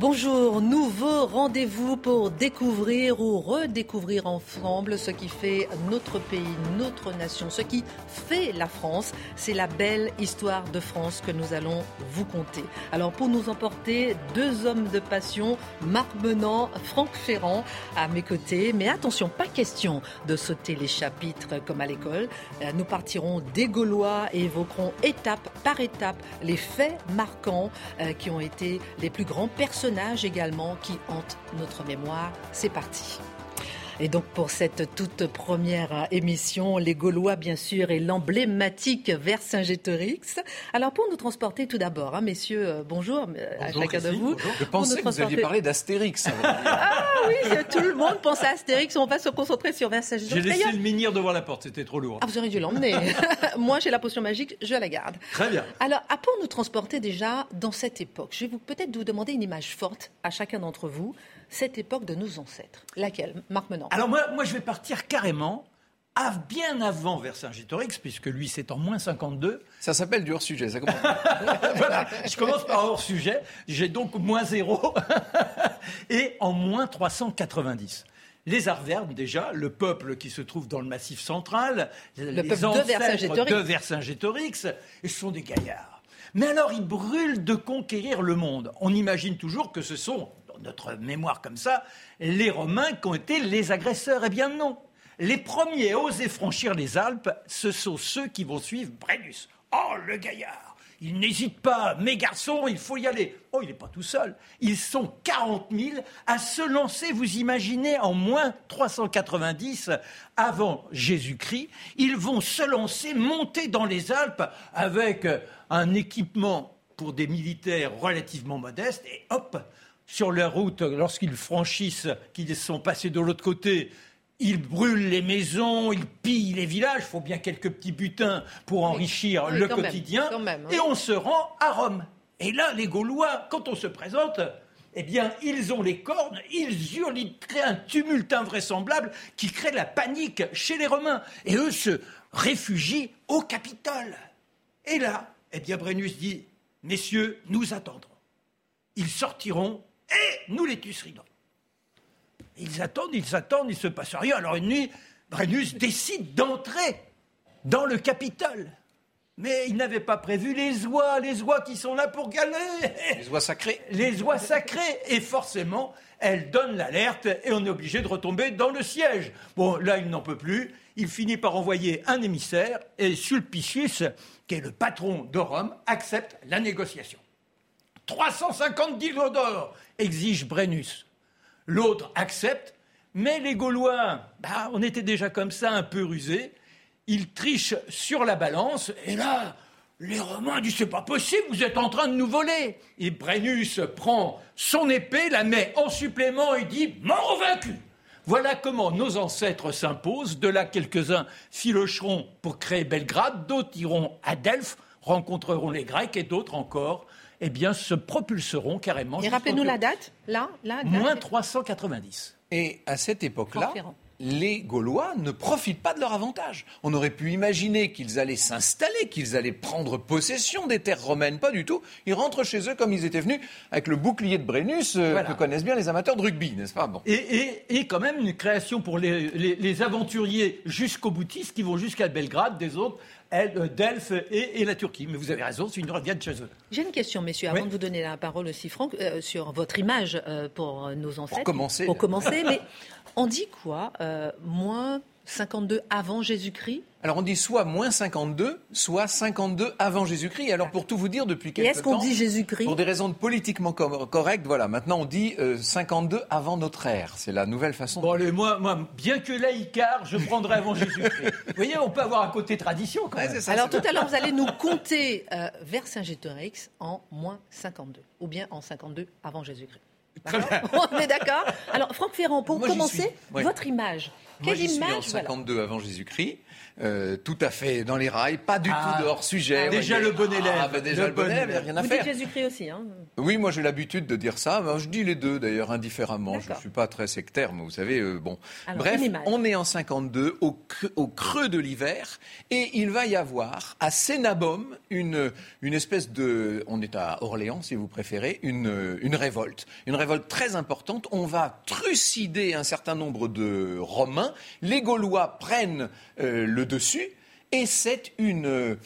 Bonjour, nouveau rendez-vous pour découvrir ou redécouvrir ensemble ce qui fait notre pays, notre nation, ce qui fait la France. C'est la belle histoire de France que nous allons vous conter. Alors pour nous emporter, deux hommes de passion, Marc Menant, Franck Ferrand à mes côtés. Mais attention, pas question de sauter les chapitres comme à l'école. Euh, Nous partirons des Gaulois et évoquerons étape par étape les faits marquants euh, qui ont été les plus grands personnages également qui hantent notre mémoire. C'est parti. Et donc pour cette toute première émission, les Gaulois bien sûr et l'emblématique Vercingétorix. Alors pour nous transporter tout d'abord, hein, messieurs, euh, bonjour, euh, à chacun de vous. Je pensais que vous aviez transporter- parlé d'Astérix. Ah oui, tout le monde pense à Astérix, on va se concentrer sur J'ai Vercingétorix. laissé D'ailleurs, le menhir devant la porte, c'était trop lourd. ah, vous auriez dû l'emmener. Moi j'ai la potion magique, je la garde. Très bien. Alors, à pour nous transporter déjà dans cette époque, je vais vous peut-être vous demander une image forte à chacun d'entre vous, cette époque de nos ancêtres. Laquelle Marc Menant. Alors moi, moi, je vais partir carrément à bien avant Vercingétorix, puisque lui, c'est en moins 52. Ça s'appelle du hors-sujet. Ça commence. voilà, je commence par hors sujet. J'ai donc moins zéro et en moins 390. Les Arvernes, déjà, le peuple qui se trouve dans le Massif central, les peuple ancêtres Vercingétorix. de Vercingétorix, ce sont des gaillards. Mais alors, ils brûlent de conquérir le monde. On imagine toujours que ce sont, notre mémoire comme ça, les Romains qui ont été les agresseurs. Eh bien non. Les premiers à oser franchir les Alpes, ce sont ceux qui vont suivre Brennus. Oh, le gaillard il n'hésite pas, mes garçons, il faut y aller. Oh, il n'est pas tout seul. Ils sont 40 000 à se lancer, vous imaginez, en moins 390 avant Jésus-Christ. Ils vont se lancer, monter dans les Alpes avec un équipement pour des militaires relativement modestes. Et hop, sur leur route, lorsqu'ils franchissent, qu'ils sont passés de l'autre côté, ils brûlent les maisons, ils pillent les villages. Il faut bien quelques petits butins pour enrichir Oui, le même, quotidien. même, hein. Et on se rend à Rome. Et là, les Gaulois, quand on se présente, eh bien, ils ont les cornes, ils hurlent, ils créent un tumulte invraisemblable qui crée la panique chez les Romains. Et eux se réfugient au Capitole. Et là, eh bien, Brennus dit, messieurs, nous attendrons. Ils sortiront et nous les tueridons. Ils attendent, ils attendent, il ne se passe rien. Alors une nuit, Brennus décide d'entrer dans le Capitole. Mais il n'avait pas prévu les oies, les oies qui sont là pour galer. Les oies sacrées. Les oies sacrées. Et forcément, elles donnent l'alerte et on est obligé de retomber dans le siège. Bon, là, il n'en peut plus. Il finit par envoyer un émissaire et Sulpicius, qui est le patron de Rome, accepte la négociation. 350 livres d'or exige Brennus. L'autre accepte, mais les Gaulois, bah, on était déjà comme ça un peu rusés. Ils trichent sur la balance, et là, les Romains disent c'est pas possible, vous êtes en train de nous voler. Et Brennus prend son épée, la met en supplément et dit mort vaincu. Voilà comment nos ancêtres s'imposent. De là, quelques-uns filocheront pour créer Belgrade, d'autres iront à Delphes, rencontreront les Grecs, et d'autres encore, eh bien, se propulseront carrément. Et rappelez-nous la date, là, là, là. Moins 390. Et à cette époque-là. Les Gaulois ne profitent pas de leur avantage. On aurait pu imaginer qu'ils allaient s'installer, qu'ils allaient prendre possession des terres romaines. Pas du tout. Ils rentrent chez eux comme ils étaient venus, avec le bouclier de Brennus, euh, Voilà. que connaissent bien les amateurs de rugby, n'est-ce pas? Bon. Et, et- et quand même une création pour les, les- les aventuriers jusqu'au boutistes qui vont jusqu'à Belgrade, des autres, euh, Delphes et, et la Turquie. Mais vous avez raison, c'est une revienne chez eux. J'ai une question, messieurs, avant Oui. de vous donner la parole aussi, Franck, euh, sur votre image euh, pour nos ancêtres. commencer. Pour commencer, mais on dit quoi euh, Moins 52 avant Jésus-Christ? Alors on dit soit moins 52, soit 52 avant Jésus-Christ. Alors pour tout vous dire, depuis quelques temps... Et est-ce qu'on dit Jésus-Christ? Pour des raisons politiquement correctes, voilà. Maintenant on dit 52 euh, avant notre ère. C'est la nouvelle façon. Bon allez, moi, moi, bien que laïcard, je prendrai avant Jésus-Christ. vous voyez, on peut avoir un côté tradition quand même. Alors tout à l'heure, vous allez nous compter euh, vers Saint-Gétorix en moins 52, ou bien en 52 avant Jésus-Christ. On est d'accord Alors Franck Ferrand, pour commencer, votre image. Quelle Moi, image suis en 52 avant Jésus-Christ. Euh, tout à fait dans les rails, pas du ah. tout de hors sujet. Ah, déjà le bon élève. Ah, bah, déjà le, bon élève, il n'y a rien à Vous faire. Jésus-Christ aussi. Hein oui, moi j'ai l'habitude de dire ça. je dis les deux d'ailleurs indifféremment. Je ne suis pas très sectaire, mais vous savez, euh, bon. Bref, on est en 52, au, au creux de l'hiver, et il va y avoir à Sénabum une, une espèce de. On est à Orléans, si vous préférez, une, une révolte. Une révolte très importante. On va trucider un certain nombre de Romains. Les Gaulois prennent euh, le dessus. Et c'est une,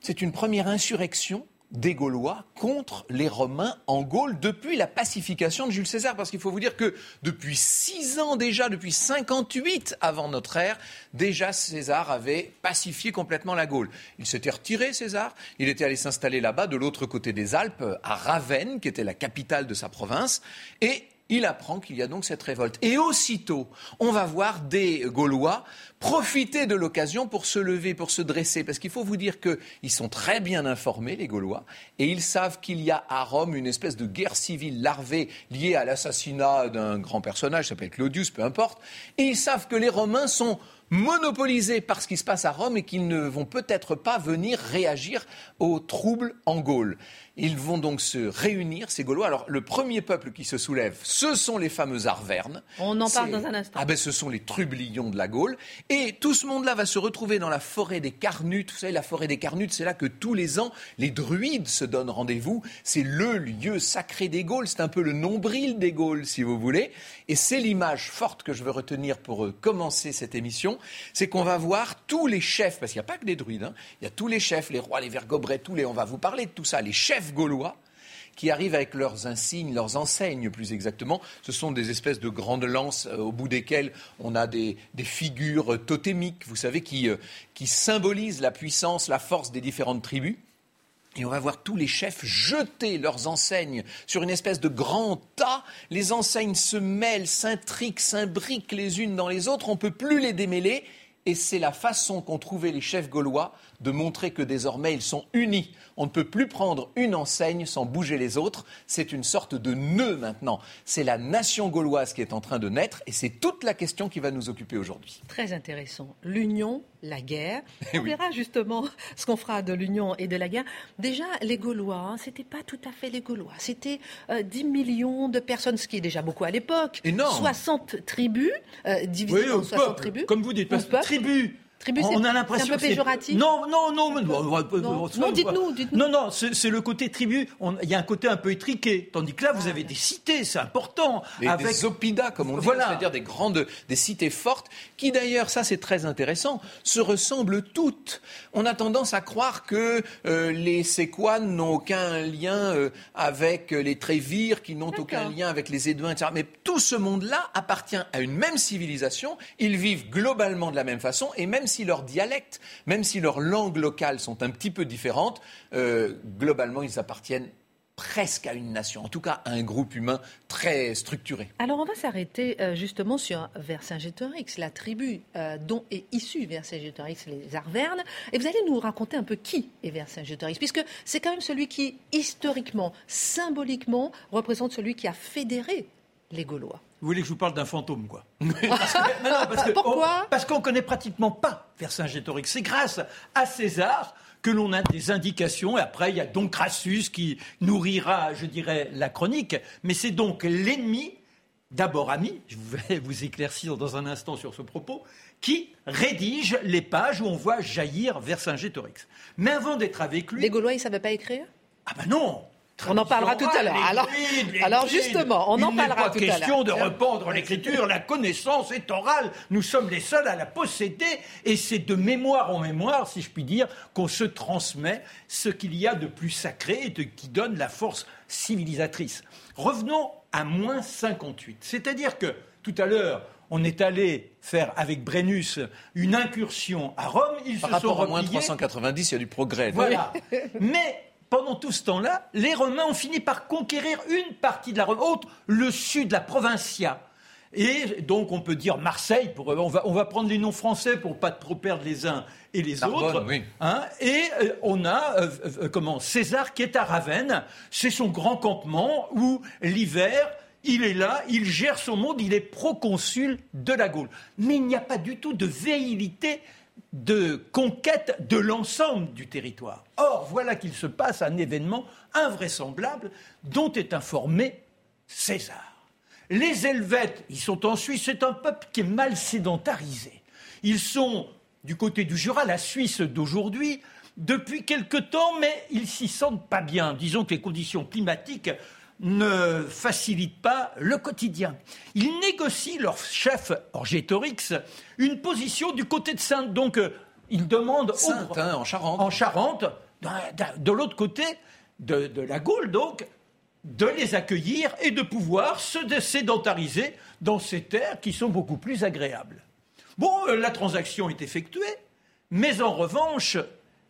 c'est une première insurrection des Gaulois contre les Romains en Gaule depuis la pacification de Jules César. Parce qu'il faut vous dire que depuis six ans déjà, depuis 58 avant notre ère, déjà César avait pacifié complètement la Gaule. Il s'était retiré, César. Il était allé s'installer là-bas, de l'autre côté des Alpes, à Ravenne, qui était la capitale de sa province. Et il apprend qu'il y a donc cette révolte. Et aussitôt, on va voir des Gaulois profiter de l'occasion pour se lever, pour se dresser. Parce qu'il faut vous dire qu'ils sont très bien informés, les Gaulois, et ils savent qu'il y a à Rome une espèce de guerre civile larvée liée à l'assassinat d'un grand personnage, ça être Claudius, peu importe. Et ils savent que les Romains sont monopolisés par ce qui se passe à Rome et qu'ils ne vont peut-être pas venir réagir aux troubles en Gaule. Ils vont donc se réunir, ces Gaulois. Alors, le premier peuple qui se soulève, ce sont les fameux Arvernes. On en parle dans un instant. Ah ben, ce sont les trublions de la Gaule. Et tout ce monde-là va se retrouver dans la forêt des Carnutes. Vous savez, la forêt des Carnutes, c'est là que tous les ans, les druides se donnent rendez-vous. C'est le lieu sacré des Gaules. C'est un peu le nombril des Gaules, si vous voulez. Et c'est l'image forte que je veux retenir pour euh, commencer cette émission. C'est qu'on va voir tous les chefs, parce qu'il n'y a pas que des druides, hein. il y a tous les chefs, les rois, les vergobrets, tous les, on va vous parler de tout ça, les chefs gaulois qui arrivent avec leurs insignes, leurs enseignes plus exactement. Ce sont des espèces de grandes lances euh, au bout desquelles on a des, figures totémiques, vous savez, qui, euh, qui symbolisent la puissance, la force des différentes tribus. Et on va voir tous les chefs jeter leurs enseignes sur une espèce de grand tas. Les enseignes se mêlent, s'intriquent, s'imbriquent les unes dans les autres. On ne peut plus les démêler. Et c'est la façon qu'ont trouvé les chefs gaulois de montrer que désormais ils sont unis on ne peut plus prendre une enseigne sans bouger les autres. C'est une sorte de nœud maintenant. C'est la nation gauloise qui est en train de naître et c'est toute la question qui va nous occuper aujourd'hui. Très intéressant. L'union, la guerre. Eh on verra justement ce qu'on fera de l'union et de la guerre. Déjà, les Gaulois, hein, ce n'était pas tout à fait les Gaulois. C'était 10 euh, millions de personnes, ce qui est déjà beaucoup à l'époque. 60 tribus, euh, divisées en 60 tribus. Comme vous dites, on a l'impression c'est un peu péjoratif. Non, non, non, non, dites-nous, dites-nous. Non, non, c'est le côté tribu. Il y a un côté un peu étriqué, tandis que là, vous ah, avez des cités, c'est important. avec... Des oppida, comme on dit, c'est-à-dire des grandes, des cités fortes, qui d'ailleurs, ça c'est très intéressant, se ressemblent toutes. On a tendance à croire que euh, les Séquanes n'ont aucun lien euh, avec les Trévires, qui n'ont aucun lien avec les Éduins, etc. Mais tout ce monde-là appartient à une même civilisation. Ils vivent globalement de la même façon, et même si leurs dialectes, même si leurs langues locales sont un petit peu différentes, euh, globalement, ils appartiennent presque à une nation, en tout cas à un groupe humain très structuré. Alors on va s'arrêter euh, justement sur Vercingétorix, la tribu euh, dont est issu Vercingétorix, les Arvernes, et vous allez nous raconter un peu qui est Vercingétorix, puisque c'est quand même celui qui, historiquement, symboliquement, représente celui qui a fédéré les Gaulois. Vous voulez que je vous parle d'un fantôme, quoi Pourquoi Parce qu'on ne connaît pratiquement pas Vercingétorix. C'est grâce à César que l'on a des indications. Et après, il y a donc Crassus qui nourrira, je dirais, la chronique. Mais c'est donc l'ennemi, d'abord ami, je vais vous éclaircir dans un instant sur ce propos, qui rédige les pages où on voit jaillir Vercingétorix. Mais avant d'être avec lui... Les Gaulois, ils ne savaient pas écrire? Ah ben non on en parlera tout à l'heure. Alors, alors justement, on en parlera tout à l'heure. Il n'est pas question de rependre l'écriture, la connaissance est orale. Nous sommes les seuls à la posséder et c'est de mémoire en mémoire, si je puis dire, qu'on se transmet ce qu'il y a de plus sacré et de, qui donne la force civilisatrice. Revenons à moins 58. C'est-à-dire que tout à l'heure, on est allé faire avec Brennus une incursion à Rome, ils Par se sont rapport à moins repliés. 390, il y a du progrès. Voilà. Mais pendant tout ce temps-là, les Romains ont fini par conquérir une partie de la Rome, autre, le sud, la Provincia. Et donc on peut dire Marseille, pour, on, va, on va prendre les noms français pour pas trop perdre les uns et les Narbonne, autres. oui. Hein, et euh, on a euh, euh, comment César qui est à Ravenne, c'est son grand campement où l'hiver, il est là, il gère son monde, il est proconsul de la Gaule. Mais il n'y a pas du tout de véhilité de conquête de l'ensemble du territoire. Or, voilà qu'il se passe un événement invraisemblable dont est informé César. Les Helvètes, ils sont en Suisse, c'est un peuple qui est mal sédentarisé. Ils sont du côté du Jura, la Suisse d'aujourd'hui, depuis quelque temps, mais ils s'y sentent pas bien. Disons que les conditions climatiques ne facilitent pas le quotidien. Ils négocient leur chef Orgétorix une position du côté de Sainte. Donc, euh, ils demandent au- Sainte, hein, en Charente. en Charente, de l'autre côté de, de la Gaule, donc, de les accueillir et de pouvoir se sédentariser dans ces terres qui sont beaucoup plus agréables. Bon, euh, la transaction est effectuée, mais en revanche,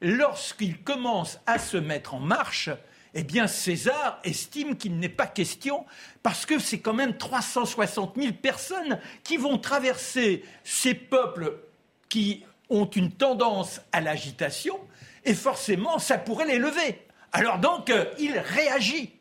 lorsqu'il commence à se mettre en marche, eh bien César estime qu'il n'est pas question, parce que c'est quand même 360 000 personnes qui vont traverser ces peuples qui ont une tendance à l'agitation, et forcément, ça pourrait les lever. Alors donc, euh, il réagit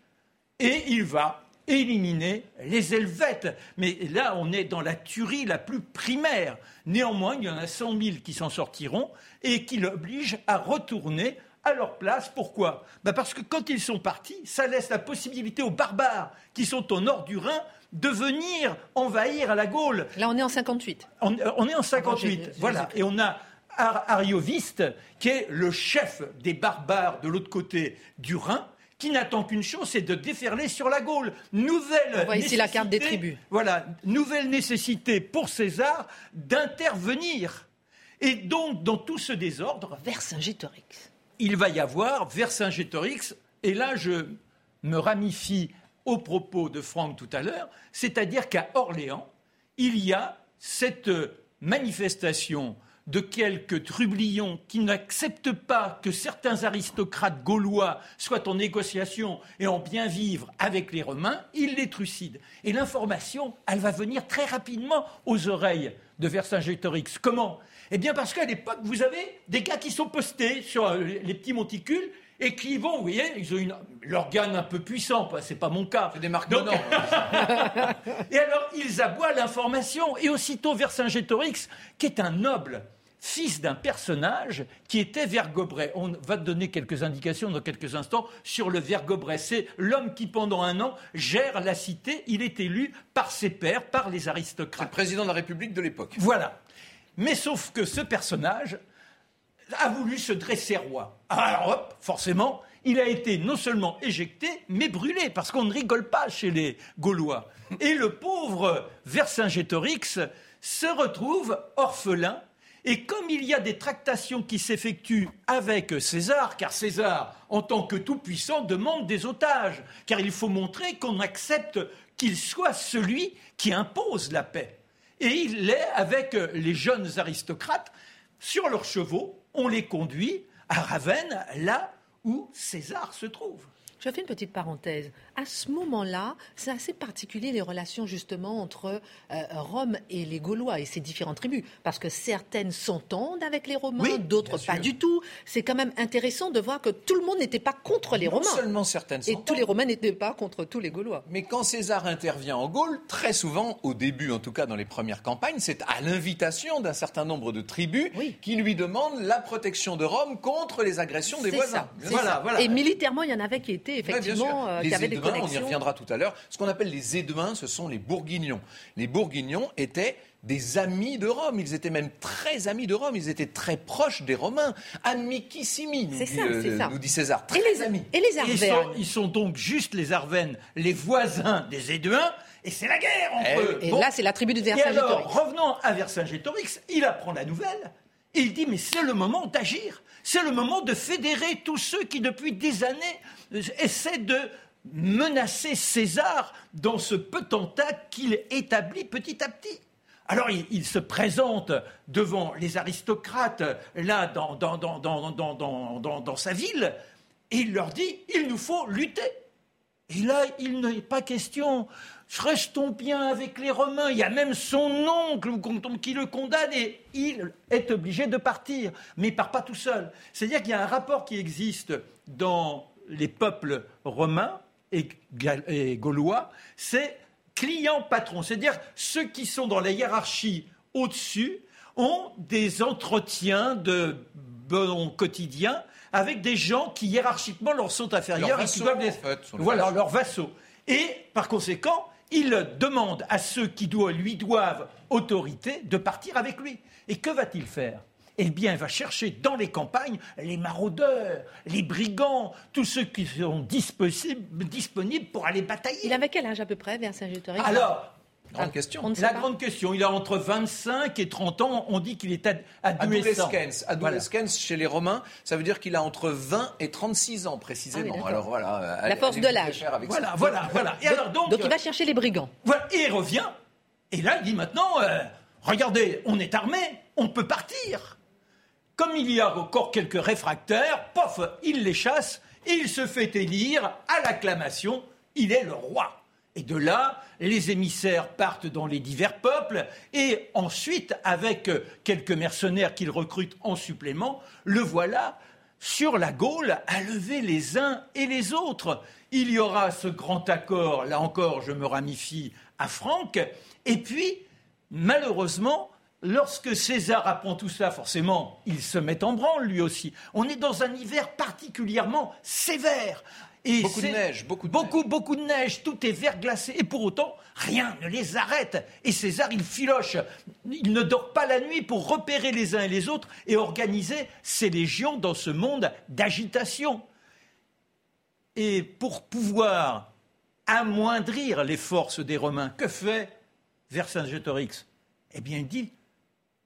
et il va éliminer les Helvètes. Mais là, on est dans la tuerie la plus primaire. Néanmoins, il y en a 100 000 qui s'en sortiront et qui l'obligent à retourner à leur place. Pourquoi? Ben Parce que quand ils sont partis, ça laisse la possibilité aux barbares qui sont au nord du Rhin de venir envahir à la Gaule. Là, on est en 58. On, on est en Bon, 58, j'ai- j'ai- voilà. Et on a Ar- Arioviste, qui est le chef des barbares de l'autre côté du Rhin, qui n'attend qu'une chose, c'est de déferler sur la Gaule. Nouvelle On voit ici la carte des tribus. Voilà, nouvelle nécessité pour César d'intervenir. Et donc, dans tout ce désordre, Vercingétorix. Il va y avoir Vercingétorix, et là je me ramifie au propos de Franck tout à l'heure, c'est-à-dire qu'à Orléans, il y a cette manifestation de quelques trublions qui n'acceptent pas que certains aristocrates gaulois soient en négociation et en bien vivre avec les Romains, ils les trucident. Et l'information, elle va venir très rapidement aux oreilles de Vercingétorix. Comment? Eh bien parce qu'à l'époque, vous avez des gars qui sont postés sur euh, les petits monticules et qui vont, vous voyez, ils ont une- l'organe un peu puissant, c'est pas mon cas. C'est des marques Donc- et alors, ils aboient l'information. Et aussitôt, Vercingétorix, qui est un noble, fils d'un personnage qui était Vergobret. On va te donner quelques indications dans quelques instants sur le Vergobret. C'est l'homme qui, pendant un an, gère la cité. Il est élu par ses pairs, par les C'est le aristocrates. président de la République de l'époque. Voilà. Mais sauf que ce personnage a voulu se dresser roi. Alors hop, forcément, il a été non seulement éjecté, mais brûlé, parce qu'on ne rigole pas chez les Gaulois. Et le pauvre Vercingétorix se retrouve orphelin. Et comme il y a des tractations qui s'effectuent avec César, car César, en tant que tout-puissant, demande des otages, car il faut montrer qu'on accepte qu'il soit celui qui impose la paix. Et il est avec les jeunes aristocrates sur leurs chevaux. On les conduit à Ravenne, là où César se trouve. Je fais une petite parenthèse. À ce moment-là, c'est assez particulier les relations justement entre euh, Rome et les Gaulois et ces différentes tribus, parce que certaines s'entendent avec les Romains, Oui, d'autres pas du tout. C'est quand même intéressant de voir que tout le monde n'était pas contre les Non Romains seulement certaines et tous les Romains n'étaient pas contre tous les Gaulois. Mais quand César intervient en Gaule, très souvent, au début, en tout cas dans les premières campagnes, c'est à l'invitation d'un certain nombre de tribus Oui. qui lui demandent la protection de Rome contre les agressions des voisins. ça, Voilà. Et militairement, il y en avait qui étaient effectivement, euh, les qui avaient des On y reviendra tout à l'heure. Ce qu'on appelle les Éduins, ce sont les Bourguignons. Les Bourguignons étaient des amis de Rome. Ils étaient même très amis de Rome. Ils étaient très proches des Romains. Amicissimi, nous, dit, ça, euh, c'est ça. nous dit César. Et Très les, amis. et les Et Ils sont, Arvernes. ils sont donc juste les Arvennes, les voisins des Éduins, et c'est la guerre entre Eh eux. Et Bon. là, c'est la tribu de Et alors, Vercingétorix. revenons à Vercingétorix, il apprend la nouvelle et il dit mais c'est le moment d'agir, c'est le moment de fédérer tous ceux qui depuis des années euh, essaient de menacer César dans ce potentat qu'il établit petit à petit. Alors il, se présente devant les aristocrates, là, dans, dans, sa ville, et il leur dit, il nous faut lutter. Et là, il n'est pas question, restons bien avec les Romains. Il y a même son oncle qui le condamne et il est obligé de partir. Mais il ne part pas tout seul. C'est-à-dire qu'il y a un rapport qui existe dans les peuples romains et, gaulois, c'est client-patron. C'est-à-dire ceux qui sont dans la hiérarchie au-dessus ont des entretiens de bon quotidien avec des gens qui hiérarchiquement leur sont inférieurs et qui doivent les... voilà leurs vassaux. Et par conséquent, il demande à ceux qui lui doivent autorité de partir avec lui. Et que va-t-il faire? Eh bien, il va chercher dans les campagnes les maraudeurs, les brigands, tous ceux qui sont disponibles pour aller batailler. Il avait quel âge à peu près, Vercingétorix Alors, Grande question. La grande question. Il a entre 25 et 30 ans. On dit qu'il est adolescent. Adolescens. chez les Romains, ça veut dire qu'il a entre 20 et 36 ans précisément. Ah alors voilà. La force de l'âge. Voilà, voilà, voilà. Et donc, alors donc, il va chercher les brigands. Voilà, et il revient. Et là, il dit maintenant, euh, regardez, on est armé, on peut partir. Comme il y a encore quelques réfractaires, pof, il les chasse et il se fait élire à l'acclamation. Il est le roi. Et de là, les émissaires partent dans les divers peuples et ensuite, avec quelques mercenaires qu'il recrute en supplément, le voilà sur la Gaule à lever les uns et les autres. Il y aura ce grand accord, là encore je me ramifie à Franck, et puis, malheureusement, lorsque César apprend tout ça, forcément, il se met en branle lui aussi. On est dans un hiver particulièrement sévère beaucoup de neige, beaucoup de beaucoup, neige. beaucoup de neige, tout est verglacé. Et pour autant, rien ne les arrête. Et César, il filoche. Il ne dort pas la nuit pour repérer les uns et les autres et organiser ses légions dans ce monde d'agitation. Et pour pouvoir amoindrir les forces des Romains, que fait Vercingétorix? Eh bien, il dit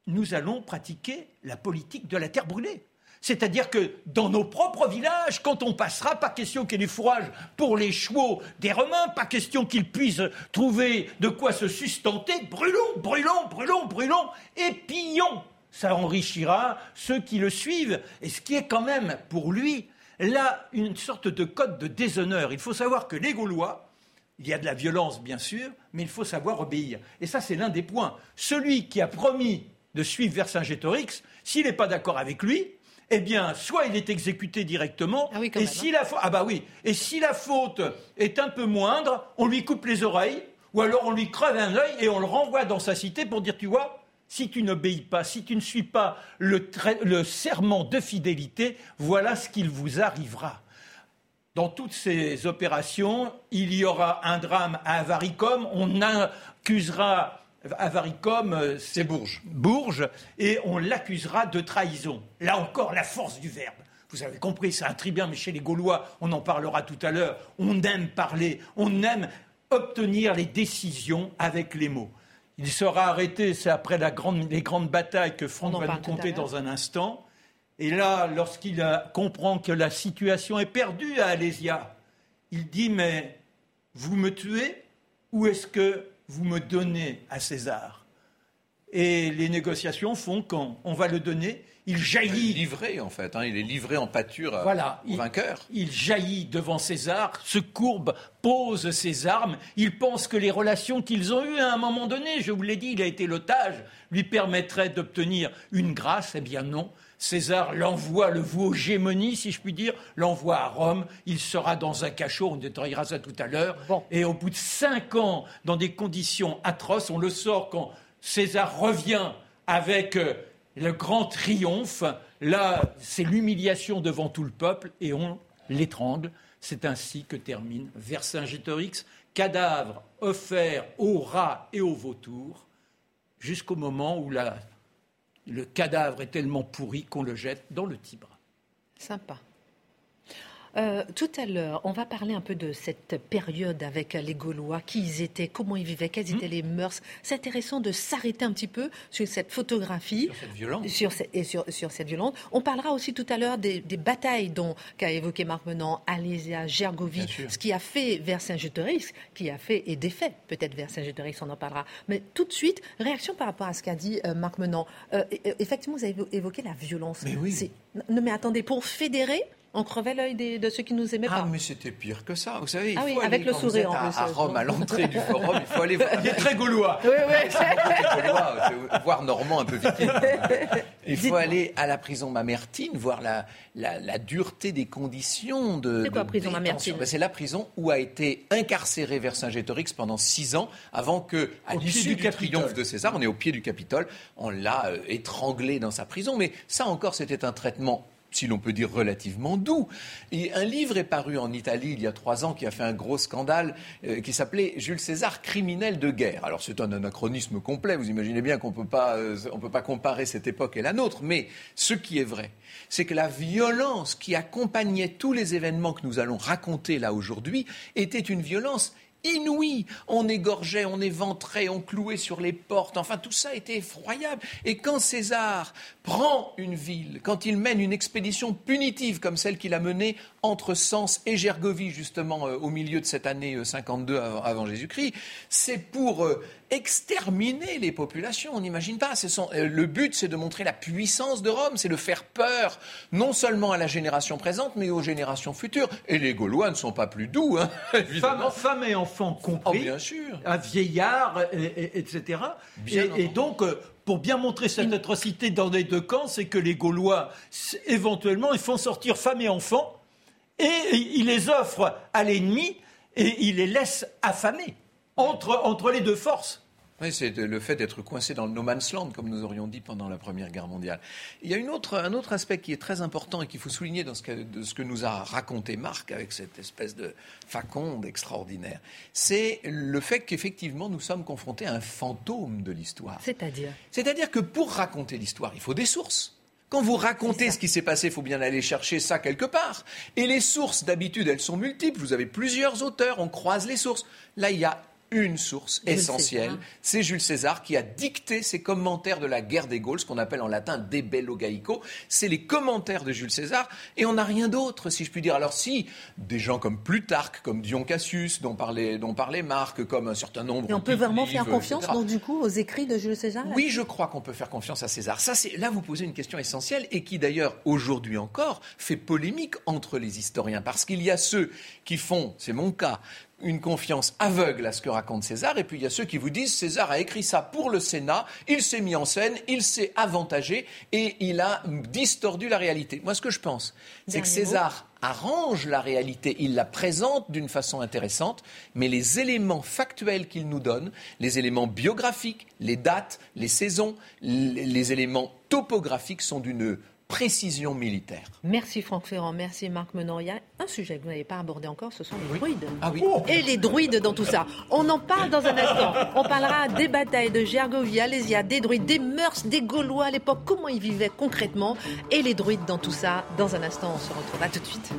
nous allons pratiquer la politique de la terre brûlée. C'est-à-dire que dans nos propres villages, quand on passera, pas question qu'il y ait du fourrage pour les chevaux des Romains, pas question qu'ils puissent trouver de quoi se sustenter. Brûlons, brûlons, brûlons, brûlons et pillons. Ça enrichira ceux qui le suivent. Et ce qui est quand même pour lui, là, une sorte de code de déshonneur. Il faut savoir que les Gaulois, il y a de la violence, bien sûr, mais il faut savoir obéir. Et ça, c'est l'un des points. Celui qui a promis de suivre Vercingétorix, s'il n'est pas d'accord avec lui, eh bien, soit il est exécuté directement, ah et si hein. la ah bah oui, et si la faute est un peu moindre, on lui coupe les oreilles, ou alors on lui creve un œil et on le renvoie dans sa cité pour dire, tu vois, si tu n'obéis pas, si tu ne suis pas le, le serment de fidélité, voilà ce qu'il vous arrivera. Dans toutes ces opérations, il y aura un drame à Avaricum, on accusera Avaricum, euh, c'est Bourges. Bourges, et on l'accusera de trahison. Là encore, la force du verbe. Vous avez compris, c'est un tribun, mais chez les Gaulois, on en parlera tout à l'heure, on aime parler, on aime obtenir les décisions avec les mots. Il sera arrêté, c'est après les grandes batailles que Franck va nous conter dans un instant. Et là, lorsqu'il comprend que la situation est perdue à Alésia, il dit Mais vous me tuez ou est-ce que vous me donnez à César. Et les négociations font qu'on va le donner. Il jaillit. Il est livré, en fait. Hein. il est livré en pâture voilà, au vainqueur. Il jaillit devant César, se courbe, pose ses armes. Il pense que les relations qu'ils ont eues à un moment donné, je vous l'ai dit, il a été l'otage, lui permettraient d'obtenir une grâce. Eh bien non. César l'envoie, le voue gémonie, si je puis dire, l'envoie à Rome. Il sera dans un cachot, on détaillera ça tout à l'heure. Et au bout de cinq ans, dans des conditions atroces, on le sort quand César revient avec euh, le grand triomphe. Là, c'est l'humiliation devant tout le peuple et on l'étrangle. C'est ainsi que termine Vercingétorix, cadavre offert aux rats et aux vautours, jusqu'au moment où la le cadavre est tellement pourri qu'on le jette dans le Tibre. Sympa. Euh, tout à l'heure, on va parler un peu de cette période avec les Gaulois, qui ils étaient, comment ils vivaient, quelles étaient les mœurs. C'est intéressant de s'arrêter un petit peu sur cette photographie. Sur cette violence. Sur et sur, cette violence. On parlera aussi tout à l'heure des, batailles dont qu'a évoqué Marc Menant, Alésia, Gergovie, ce qui a fait Vercingétorix, qui a fait et défait peut-être Vercingétorix, on en parlera. Mais tout de suite, réaction par rapport à ce qu'a dit euh, Marc Menant. Euh, effectivement, vous avez évoqué la violence. Mais oui. Non mais attendez, pour fédérer, on crevait l'œil de ceux qui nous aimaient ah, pas. Ah, mais c'était pire que ça. Vous savez, il ah faut oui, avec le sourire en plus. À, Rome, à l'entrée du forum, il faut aller voir. Il est très gaulois. Oui, oui. voir Normand un peu viking. Il faut aller à la prison Mamertine, voir la, la, dureté des conditions de. C'est quoi la prison Mamertine ben, C'est la prison où a été incarcéré Vercingétorix pendant six ans avant que, à l'issue du, triomphe de César, on est au pied du Capitole, on l'a euh, étranglé dans sa prison. Mais ça encore, c'était un traitement si l'on peut dire relativement doux. Et un livre est paru en Italie il y a trois ans qui a fait un gros scandale euh, qui s'appelait Jules César, criminel de guerre. Alors c'est un anachronisme complet, vous imaginez bien qu'on euh, ne peut pas comparer cette époque et la nôtre, mais ce qui est vrai, c'est que la violence qui accompagnait tous les événements que nous allons raconter là aujourd'hui était une violence inouï. On égorgeait, on éventrait, on clouait sur les portes. Enfin, tout ça était effroyable. Et quand César prend une ville, quand il mène une expédition punitive comme celle qu'il a menée entre Sens et Gergovie, justement, euh, au milieu de cette année 52 euh, avant, Jésus-Christ, c'est pour euh, exterminer les populations. On n'imagine pas. le but, c'est de montrer la puissance de Rome, c'est de faire peur, non seulement à la génération présente, mais aux générations futures. Et les Gaulois ne sont pas plus doux, hein, Femmes, et enfants compris. Oh, bien sûr. Un vieillard, etc. et, donc, pour bien montrer cette atrocité dans les deux camps, c'est que les Gaulois, éventuellement, ils font sortir femmes et enfants et ils les offrent à l'ennemi et ils les laissent affamés entre, entre les deux forces. Oui, c'est le fait d'être coincé dans le no man's land, comme nous aurions dit pendant la Première Guerre mondiale. Il y a une autre, un autre aspect qui est très important et qu'il faut souligner dans ce que, de ce que nous a raconté Marc avec cette espèce de faconde extraordinaire. C'est le fait qu'effectivement nous sommes confrontés à un fantôme de l'histoire. C'est-à-dire? C'est-à-dire que pour raconter l'histoire, il faut des sources. Quand vous racontez ce qui s'est passé, il faut bien aller chercher ça quelque part. Et les sources, d'habitude, elles sont multiples. Vous avez plusieurs auteurs, on croise les sources. Là, il y a une source essentielle, c'est Jules César qui a dicté ses commentaires de la guerre des Gaules, ce qu'on appelle en latin De Bello Gallico. C'est les commentaires de Jules César et on n'a rien d'autre, si je puis dire. Alors si des gens comme Plutarque, comme Dion Cassius, dont parlait, dont parlait Marc, comme un certain nombre. Et on peut vraiment faire confiance donc du coup aux écrits de Jules César Oui, je crois qu'on peut faire confiance à César. Ça, c'est là vous posez une question essentielle et qui d'ailleurs aujourd'hui encore fait polémique entre les historiens parce qu'il y a ceux qui font, c'est mon cas, une confiance aveugle à ce que raconte César, et puis il y a ceux qui vous disent César a écrit ça pour le Sénat, il s'est mis en scène, il s'est avantagé et il a distordu la réalité. Moi, ce que je pense, c'est que César arrange la réalité, il la présente d'une façon intéressante, mais les éléments factuels qu'il nous donne, les éléments biographiques, les dates, les saisons, les éléments topographiques sont d'une précision militaire. Merci Franck Ferrand, merci Marc Menon. Il y a un sujet que vous n'avez pas abordé encore, ce sont les druides. Ah oui. Et les druides dans tout ça. On en parle dans un instant. On parlera des batailles de Gergovie, Alésia, des druides, des mœurs des Gaulois à l'époque, comment ils vivaient concrètement, et les druides dans tout ça. Dans un instant, on se retrouve. À tout de suite.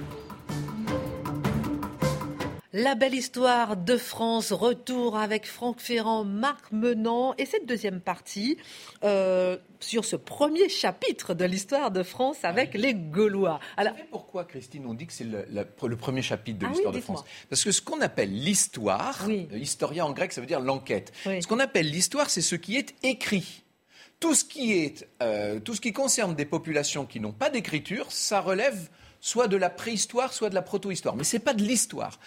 La belle histoire de France, retour avec Franck Ferrand, Marc Menant et cette deuxième partie euh, sur ce premier chapitre de l'histoire de France avec les Gaulois. Alors, Vous savez pourquoi, Christine, on dit que c'est le, premier chapitre de ah l'histoire de France? Parce que ce qu'on appelle l'histoire, oui. Euh, historien en grec, ça veut dire l'enquête. Ce qu'on appelle l'histoire, c'est ce qui est écrit. Tout ce qui, est, euh, tout ce qui concerne des populations qui n'ont pas d'écriture, ça relève soit de la préhistoire, soit de la proto-histoire. Mais ce n'est pas de l'histoire.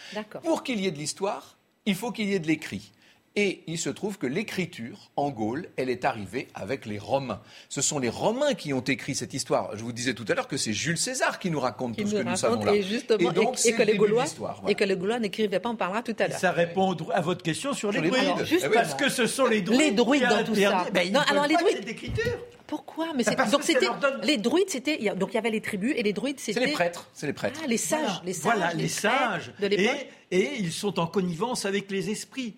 Pour qu'il y ait de l'histoire, il faut qu'il y ait de l'écrit. Et il se trouve que l'écriture en Gaule, elle est arrivée avec les Romains. Ce sont les Romains qui ont écrit cette histoire. Je vous disais tout à l'heure que c'est Jules César qui nous raconte tout ce que nous savons là. Et, justement, et, que les Gaulois, et que les Gaulois n'écrivaient pas, on parlera tout à l'heure. Ça répond à votre question sur les, druides. parce que ce sont les druides. Les druides dans tout ça. Ben, non, alors les druides. Pourquoi? Mais c'est donc c'était les druides, c'était donc il y avait les tribus et les druides, c'était c'est les prêtres, c'est les prêtres. Ah, les sages, les sages, voilà, les, sages de l'époque. Et, et ils sont en connivence avec les esprits.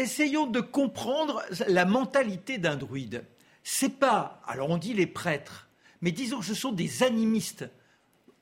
Essayons de comprendre la mentalité d'un druide. C'est pas, alors on dit les prêtres, mais disons que ce sont des animistes.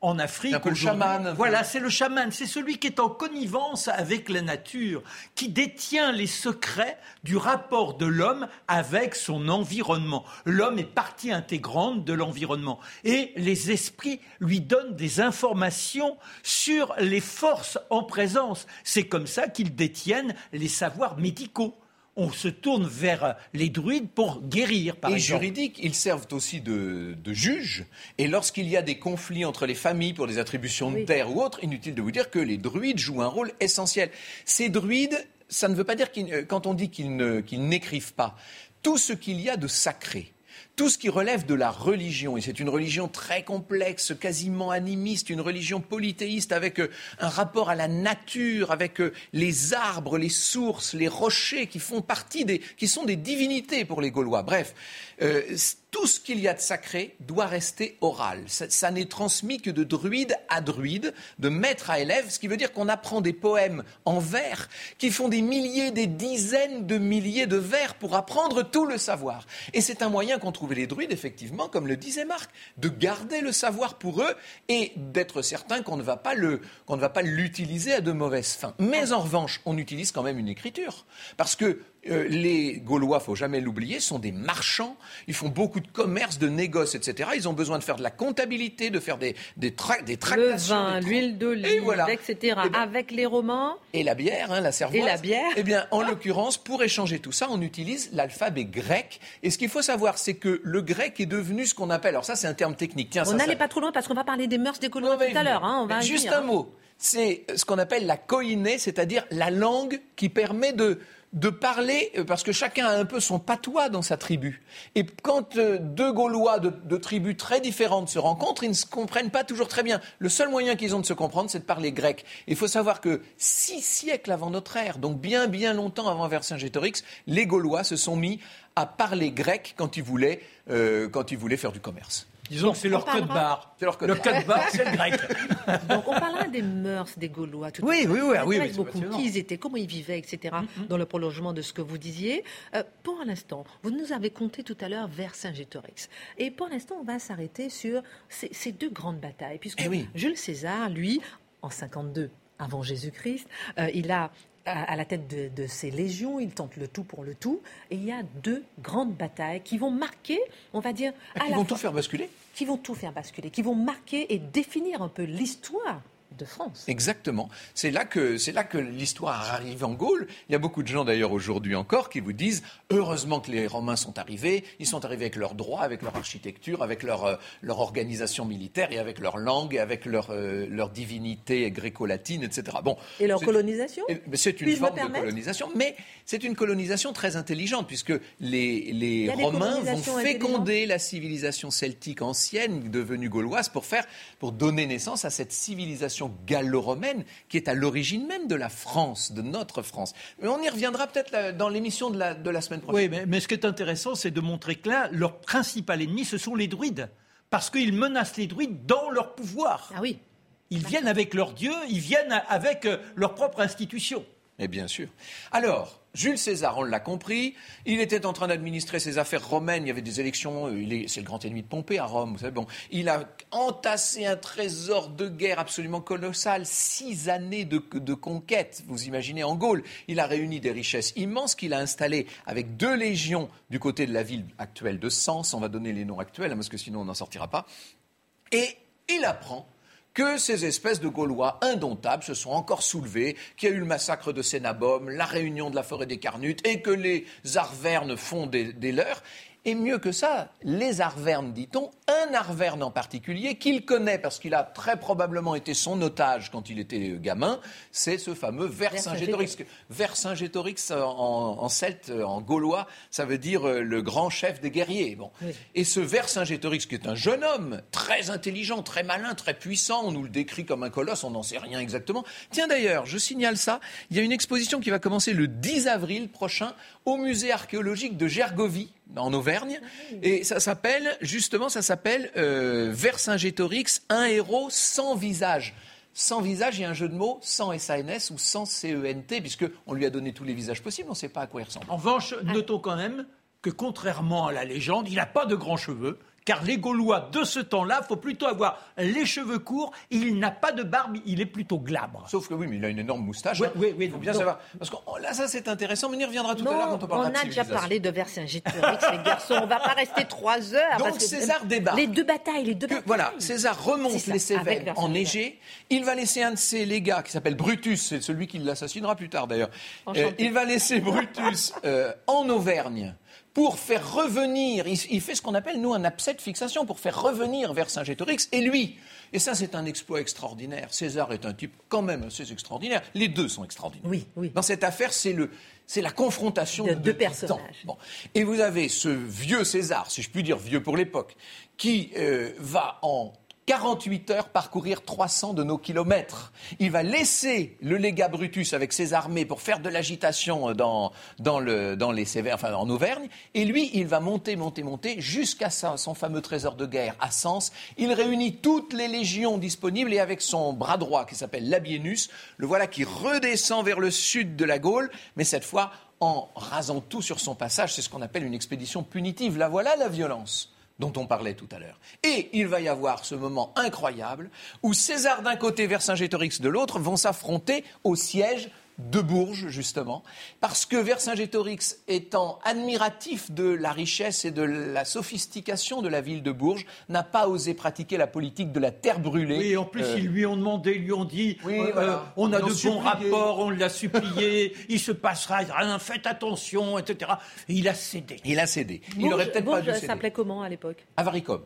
En Afrique. Un peu le chaman. Voilà, c'est le chaman. C'est celui qui est en connivence avec la nature, qui détient les secrets du rapport de l'homme avec son environnement. L'homme est partie intégrante de l'environnement. Et les esprits lui donnent des informations sur les forces en présence. C'est comme ça qu'ils détiennent les savoirs médicaux. On se tourne vers les druides pour guérir, par et exemple. juridiques, ils servent aussi de, de juges. Et lorsqu'il y a des conflits entre les familles pour des attributions de Oui. terre ou autres, inutile de vous dire que les druides jouent un rôle essentiel. Ces druides, ça ne veut pas dire euh, quand on dit qu'ils, ne- qu'ils n'écrivent pas, tout ce qu'il y a de sacré. Tout ce qui relève de la religion, et c'est une religion très complexe, quasiment animiste, une religion polythéiste avec euh, un rapport à la nature, avec euh, les arbres, les sources, les rochers qui font partie des, qui sont des divinités pour les Gaulois. Bref, euh, tout ce qu'il y a de sacré doit rester oral. Ça, n'est transmis que de druide à druide, de maître à élève, ce qui veut dire qu'on apprend des poèmes en vers qui font des milliers, des dizaines de milliers de vers pour apprendre tout le savoir. Et c'est un moyen qu'ont trouvé les druides, effectivement, comme le disait Marc, de garder le savoir pour eux et d'être certain qu'on ne va pas le, qu'on ne va pas l'utiliser à de mauvaises fins. Mais en revanche, on utilise quand même une écriture. Parce que euh, les Gaulois, faut jamais l'oublier, sont des marchands. Ils font beaucoup de commerce, de négoces, etc. Ils ont besoin de faire de la comptabilité, de faire des, des, tra- des Le tractations. vin, l'huile d'olive, voilà. etc. Eh ben, Avec les Romains, et la bière, hein, la cervoise. Et la bière. Eh bien, en l'occurrence, pour échanger tout ça, on utilise l'alphabet grec. Et ce qu'il faut savoir, c'est que le grec est devenu ce qu'on appelle. Alors ça, c'est un terme technique. Tiens, on n'allait pas trop loin parce qu'on va parler des mœurs des Gaulois tout à l'heure. hein, Juste venir, un mot. C'est ce qu'on appelle la koiné, c'est-à-dire la langue qui permet de, de parler, euh, parce que chacun a un peu son patois dans sa tribu. Et quand euh, deux Gaulois de, tribus très différentes se rencontrent, ils ne se comprennent pas toujours très bien. Le seul moyen qu'ils ont de se comprendre, c'est de parler grec. Il faut savoir que six siècles avant notre ère, donc bien bien longtemps avant Vercingétorix, les Gaulois se sont mis à parler grec quand ils voulaient, euh, quand ils voulaient faire du commerce. Disons que c'est leur on code barre. C'est leur code le barre. code barre, c'est le grec. Donc on parlera des mœurs des Gaulois tout Oui, à l'heure. oui, oui, ah oui, oui, c'est beaucoup. Qui ils étaient, comment ils vivaient, etc. Dans le prolongement de ce que vous disiez. Euh, pour l'instant, vous nous avez compté tout à l'heure vers Saint-Gétorix. Et pour l'instant, on va s'arrêter sur ces, ces deux grandes batailles. Puisque Eh oui. Jules César, lui, en 52 avant Jésus-Christ, euh, il a à à la tête de, de ses légions, il tente le tout pour le tout, et il y a deux grandes batailles qui vont marquer, on va dire, à Ils la vont fois- tout faire basculer. qui vont tout faire basculer, qui vont marquer et définir un peu l'histoire de France. Exactement. C'est là que c'est là que l'histoire arrive en Gaule. Il y a beaucoup de gens d'ailleurs aujourd'hui encore qui vous disent heureusement que les Romains sont arrivés. Ils sont arrivés avec leurs droits, avec leur architecture, avec leur euh, leur organisation militaire et avec leur langue, et avec leur euh, leur divinité gréco-latine, etc. Bon. Et leur colonisation C'est une forme de colonisation, mais c'est une colonisation très intelligente puisque les, les Romains vont féconder la civilisation celtique ancienne devenue gauloise pour faire, pour donner naissance à cette civilisation gallo-romaine qui est à l'origine même de la France, de notre France. Mais on y reviendra peut-être dans l'émission de la, de la semaine prochaine. Oui, mais, mais ce qui est intéressant, c'est de montrer que là, leur principal ennemi, ce sont les druides. Parce qu'ils menacent les druides dans leur pouvoir. Ah oui. Ils viennent avec leur dieu, ils viennent avec euh, leur propre institution. Mais bien sûr. Alors, Jules César, on l'a compris, il était en train d'administrer ses affaires romaines. Il y avait des élections. euh, C'est le grand ennemi de Pompée à Rome. Vous savez, bon, il a entassé un trésor de guerre absolument colossal. Six années de, de conquête. Vous imaginez en Gaule. Il a réuni des richesses immenses qu'il a installées avec deux légions du côté de la ville actuelle de Sens. On va donner les noms actuels hein, parce que sinon on n'en sortira pas. Et il apprend que ces espèces de Gaulois indomptables se sont encore soulevés, qu'il y a eu le massacre de Sénabum, la réunion de la forêt des Carnutes, et que les Arvernes font des, des leurs. Et mieux que ça, les Arvernes, dit-on, un Arverne en particulier, qu'il connaît parce qu'il a très probablement été son otage quand il était gamin, c'est ce fameux Vercingétorix. Vercingétorix en, en celte, en gaulois, ça veut dire euh, le grand chef des guerriers. Bon. Oui. Et ce Vercingétorix, qui est un jeune homme, très intelligent, très malin, très puissant, on nous le décrit comme un colosse, on n'en sait rien exactement. Tiens d'ailleurs, je signale ça, il y a une exposition qui va commencer le 10 avril prochain au musée archéologique de Gergovie, en Auvergne. Et ça s'appelle, justement, ça s'appelle euh, un héros sans visage. Sans visage, il y a un jeu de mots, sans SANS ou sans CENT, puisqu'on lui a donné tous les visages possibles, on ne sait pas à quoi il ressemble. En revanche, notons quand même que contrairement à la légende, il n'a pas de grands cheveux, car les Gaulois de ce temps-là, faut plutôt avoir les cheveux courts. Il n'a pas de barbe, il est plutôt glabre. Sauf que oui, mais il a une énorme moustache. Oui, hein. oui, oui, Il faut bien donc- savoir. Parce que oh, là, ça c'est intéressant, mais on y reviendra tout à l'heure quand on on parlera de a déjà parlé de Vercingétorix, les garçons. On va pas rester trois heures. Donc parce que- César débarque. Les deux batailles, les deux que, batailles. voilà, César remonte ça, les Cévennes enneigées. Il va laisser un de ses légats qui s'appelle Brutus, c'est celui qui l'assassinera plus tard d'ailleurs. Euh, il va laisser Brutus euh, en Auvergne pour faire revenir, il, il fait ce qu'on appelle nous un abcès de fixation pour faire revenir Vercingétorix et lui. Et ça, c'est un exploit extraordinaire. César est un type quand même assez extraordinaire. Les deux sont extraordinaires. Oui, oui. Dans cette affaire, c'est le, c'est la confrontation De de, deux personnages. Bon. Et vous avez ce vieux César, si je puis dire vieux pour l'époque, qui euh, va en 48 heures parcourir 300 de nos kilomètres. Il va laisser le légat Brutus avec ses armées pour faire de l'agitation dans, dans, le, dans les Cévennes, enfin en Auvergne. Et lui, il va monter, monter, monter jusqu'à son fameux trésor de guerre à Sens. Il réunit toutes les légions disponibles et avec son bras droit qui s'appelle Labienus, le voilà qui redescend vers le sud de la Gaule, mais cette fois en rasant tout sur son passage. C'est ce qu'on appelle une expédition punitive. La voilà la violence dont on parlait tout à l'heure. Et il va y avoir ce moment incroyable où César d'un côté, Vercingétorix de l'autre vont s'affronter au siège de Bourges, justement, parce que Vercingétorix étant admiratif de la richesse et de la sophistication de la ville de Bourges, n'a pas osé pratiquer la politique de la terre brûlée. Oui, en plus, Euh, ils lui ont demandé, ils lui ont dit Oui, euh, voilà. euh, on a de bons supplié. rapports, on l'a supplié, il se passera rien, faites attention, etc. Et il a cédé. il a cédé. il n'aurait peut-être pas dû céder. s'appelait comment à l'époque? Avaricum.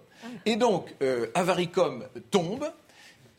Et donc, euh, Avaricum tombe.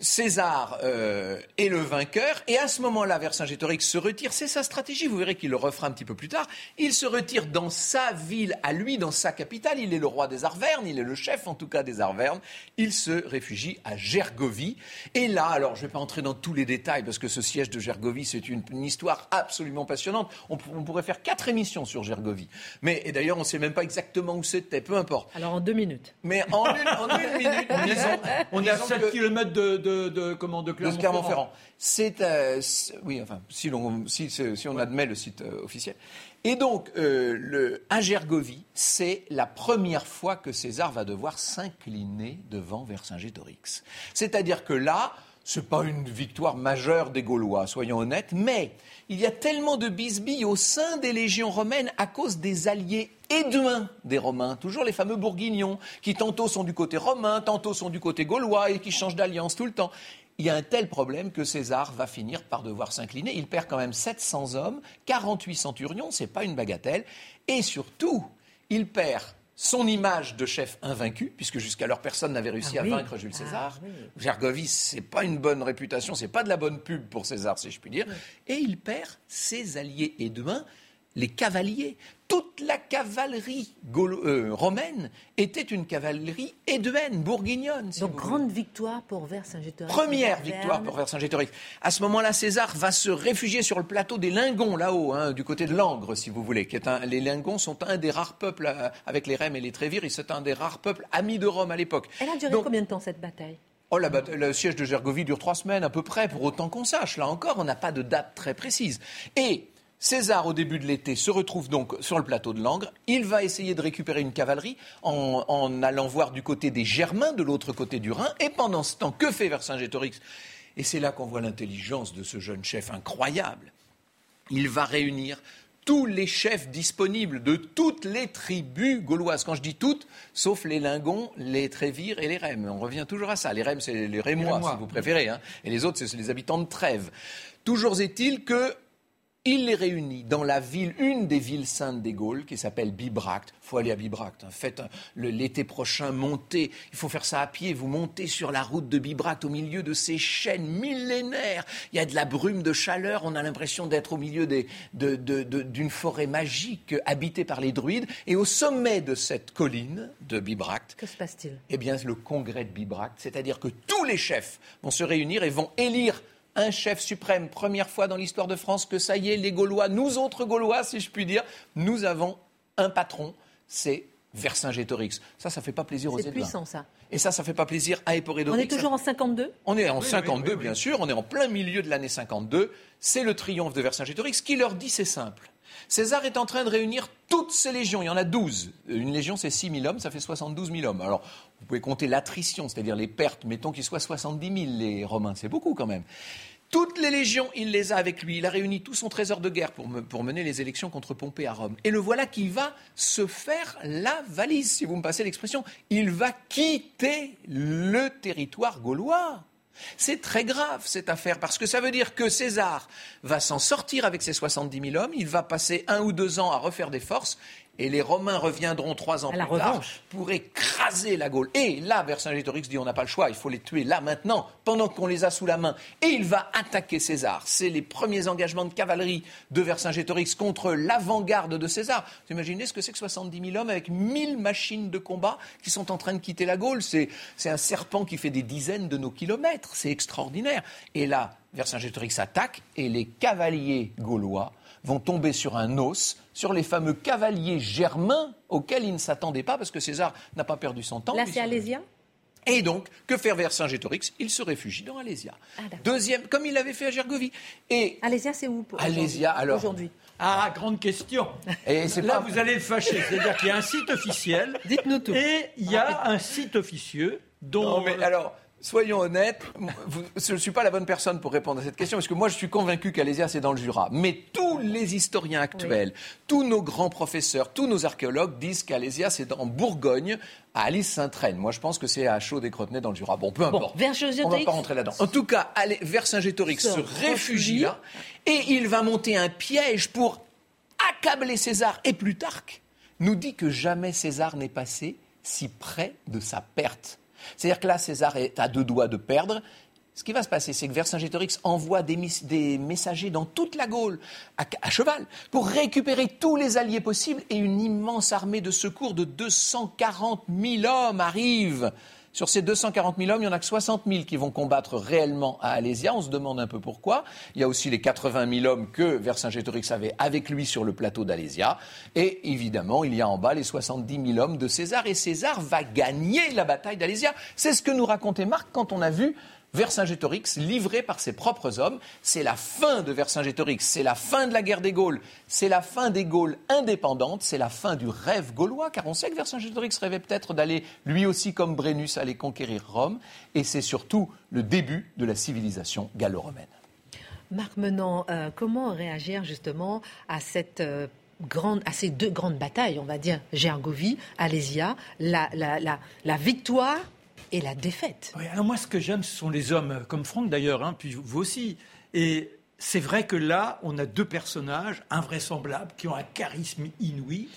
César euh, est le vainqueur et à ce moment-là, Vercingétorix se retire. C'est sa stratégie. Vous verrez qu'il le refera un petit peu plus tard. Il se retire dans sa ville, à lui, dans sa capitale. Il est le roi des Arvernes. Il est le chef, en tout cas, des Arvernes. Il se réfugie à Gergovie. Et là, alors, je ne vais pas entrer dans tous les détails parce que ce siège de Gergovie, c'est une, une histoire absolument passionnante. On, pour- on pourrait faire quatre émissions sur Gergovie. Mais et d'ailleurs, on ne sait même pas exactement où c'était. Peu importe. Alors en deux minutes. Mais en une, en une minute, disons, On est à disons 7 que- km de, de, de, comment, de de Clermont-Ferrand. C'est, euh, c'est- oui, enfin, si, l'on- si, si- si on admet le site euh, officiel. Et donc, euh, le, à Gergovie, c'est la première fois que César va devoir s'incliner devant Vercingétorix. C'est-à-dire que là, c'est pas une victoire majeure des Gaulois, soyons honnêtes, mais il y a tellement de bisbilles au sein des légions romaines à cause des alliés éduins des Romains, toujours les fameux bourguignons, qui tantôt sont du côté romain, tantôt sont du côté gaulois et qui changent d'alliance tout le temps. Il y a un tel problème que César va finir par devoir s'incliner. Il perd quand même 700 hommes, 48 centurions, c'est pas une bagatelle. Et surtout, il perd son image de chef invaincu, puisque jusqu'alors personne n'avait réussi Ah à oui. vaincre Jules Ah César. oui. Gergovie, c'est pas une bonne réputation, c'est pas de la bonne pub pour César, si je puis dire. Et il perd ses alliés éduins, les cavaliers. Toute la cavalerie euh, romaine était une cavalerie éduenne, bourguignonne. si Donc voulez. grande victoire pour Vercingétorix. Première victoire pour Vercingétorix. À ce moment-là, César va se réfugier sur le plateau des Lingons, là-haut, hein, du côté de Langres, si vous voulez. Qui est un- les Lingons sont un des rares peuples, euh, avec les Rèmes et les Trévires, et c'est un des rares peuples amis de Rome à l'époque. Elle a duré Donc- combien de temps cette bataille? Oh, la bata- le siège de Gergovie dure trois semaines à peu près, pour autant qu'on sache. Là encore, on n'a pas de date très précise. Et César, au début de l'été, se retrouve donc sur le plateau de Langres. Il va essayer de récupérer une cavalerie en, en allant voir du côté des Germains, de l'autre côté du Rhin. Et pendant ce temps, que fait Vercingétorix? Et c'est là qu'on voit l'intelligence de ce jeune chef incroyable. Il va réunir tous les chefs disponibles de toutes les tribus gauloises. Quand je dis toutes, sauf les Lingons, les Trévires et les Rèmes. On revient toujours à ça. Les Rèmes, c'est les Rémois, Rémois. si vous préférez. hein. Et les autres, c'est les habitants de Trèves. Toujours est-il que il les réunit dans la ville, une des villes saintes des Gaules, qui s'appelle Bibracte. Il faut aller à Bibracte. hein. Faites le- l'été prochain, montez. Il faut faire ça à pied. Vous montez sur la route de Bibracte, au milieu de ces chaînes millénaires. Il y a de la brume de chaleur. On a l'impression d'être au milieu des- de- de- de- d'une forêt magique habitée par les druides. Et au sommet de cette colline de Bibracte, Que se passe-t-il? eh bien, le congrès de Bibracte, c'est-à-dire que tous les chefs vont se réunir et vont élire un chef suprême. Première fois dans l'histoire de France que ça y est, les Gaulois, nous autres Gaulois, si je puis dire, nous avons un patron, c'est Vercingétorix. Ça, ça fait pas plaisir aux C'est Éduins. puissant ça. Et ça, ça fait pas plaisir à Éporédorix. On est toujours en 52 On est en Oui, 52, oui, oui, oui. bien sûr, on est en plein milieu de l'année 52. C'est le triomphe de Vercingétorix. Ce qu'il leur dit, c'est simple. César est en train de réunir toutes ses légions. Il y en a 12. Une légion, c'est 6 000 hommes, ça fait 72 000 hommes. Alors, vous pouvez compter l'attrition, c'est-à-dire les pertes. Mettons qu'il soit 70 000, les Romains. C'est beaucoup quand même. Toutes les légions, il les a avec lui. Il a réuni tout son trésor de guerre pour, pour, mener les élections contre Pompée à Rome. Et le voilà qui va se faire la valise, si vous me passez l'expression. Il va quitter le territoire gaulois. C'est très grave cette affaire parce que ça veut dire que César va s'en sortir avec ses 70 000 hommes, il va passer un ou deux ans à refaire des forces et les Romains reviendront trois ans plus tard pour écraser la Gaule. Et là, Vercingétorix dit on n'a pas le choix, il faut les tuer là maintenant, pendant qu'on les a sous la main. Et il va attaquer César. C'est les premiers engagements de cavalerie de Vercingétorix contre l'avant-garde de César. Vous imaginez ce que c'est que 70 000 hommes avec 1000 machines de combat qui sont en train de quitter la Gaule C'est un serpent qui fait des dizaines de nos kilomètres. C'est extraordinaire. Et là, Vercingétorix attaque et les cavaliers gaulois vont tomber sur un os, sur les fameux cavaliers germains auxquels ils ne s'attendaient pas, parce que César n'a pas perdu son temps. Là, c'est Alésia et donc, que faire vers Saint-Gétorix? Il se réfugie dans Alésia. Ah, Deuxième, comme il l'avait fait à Gergovie. Et Alésia, c'est où Alésia, alors. Aujourd'hui. Ah, grande question. Et Là, vous allez le fâcher. C'est-à-dire qu'il y a un site officiel. Dites-nous tout. Et il y a un site officieux dont. Non, mais alors, soyons honnêtes, je ne suis pas la bonne personne pour répondre à cette question, parce que moi je suis convaincu qu'Alésia c'est dans le Jura. Mais tous les historiens actuels, tous nos grands professeurs, tous nos archéologues disent qu'Alésia c'est en Bourgogne, à Alice Saint-Traine. Moi je pense que c'est à chaud des Crotenay dans le Jura. Bon, peu importe. On ne va pas rentrer là-dedans. En tout cas, vers Saint-Gétorix se réfugie là, et il va monter un piège pour accabler César. Et Plutarque nous dit que jamais César n'est passé si près de sa perte. C'est-à-dire que là, César est à deux doigts de perdre. Ce qui va se passer, c'est que Vercingétorix envoie des, messagers dans toute la Gaule, à, cheval, pour récupérer tous les alliés possibles, et une immense armée de secours de 240 000 hommes arrive. Sur ces 240 000 hommes, il n'y en a que 60 000 qui vont combattre réellement à Alésia. On se demande un peu pourquoi. Il y a aussi les 80 000 hommes que Vercingétorix avait avec lui sur le plateau d'Alésia. Et évidemment, il y a en bas les 70 000 hommes de César. Et César va gagner la bataille d'Alésia. C'est ce que nous racontait Marc quand on a vu Vercingétorix, livré par ses propres hommes. C'est la fin de Vercingétorix, c'est la fin de la guerre des Gaules, c'est la fin des Gaules indépendantes, c'est la fin du rêve gaulois, car on sait que Vercingétorix rêvait peut-être d'aller, lui aussi comme Brennus, aller conquérir Rome, et c'est surtout le début de la civilisation gallo-romaine. Marc Menant, euh, comment réagir justement à cette euh, Grande, à ces deux grandes batailles, on va dire, Gergovie, Alésia, la, la victoire et la défaite. Oui, alors moi, ce que j'aime, ce sont les hommes, comme Franck d'ailleurs, hein, puis vous aussi. Et c'est vrai que là, on a deux personnages invraisemblables qui ont un charisme inouï.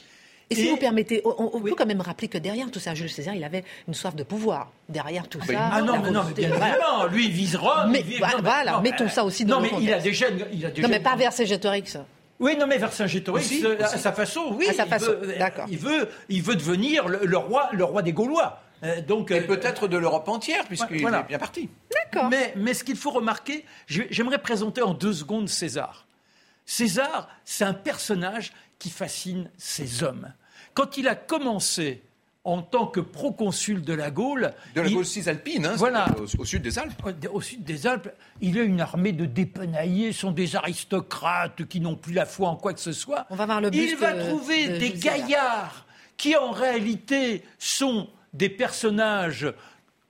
Et, si vous permettez, on, peut quand même rappeler que derrière tout ça, Jules César, il avait une soif de pouvoir. Derrière tout ça. Ah non, mais non, mais bien évidemment, lui, il vise Rome. Mais, voilà, mettons ça aussi dans non, mais il a déjà, il a Non, mais pas vers. Oui, non, mais Vercingétorix, euh, à sa façon, oui. À sa façon, d'accord. Il veut, il veut devenir le, roi, le roi des Gaulois. Euh, donc, et euh, peut-être de l'Europe entière, puisqu'il est bien parti. D'accord. Mais, mais ce qu'il faut remarquer, j'aimerais présenter en deux secondes César. César, c'est un personnage qui fascine ses hommes. Quand il a commencé en tant que proconsul de la Gaule. De la Gaule cisalpine, hein, voilà. au, sud des Alpes. Au sud des Alpes, il a une armée de dépenaillés, sont des aristocrates qui n'ont plus la foi en quoi que ce soit. On va voir le Il va trouver des gaillards qui en réalité sont des personnages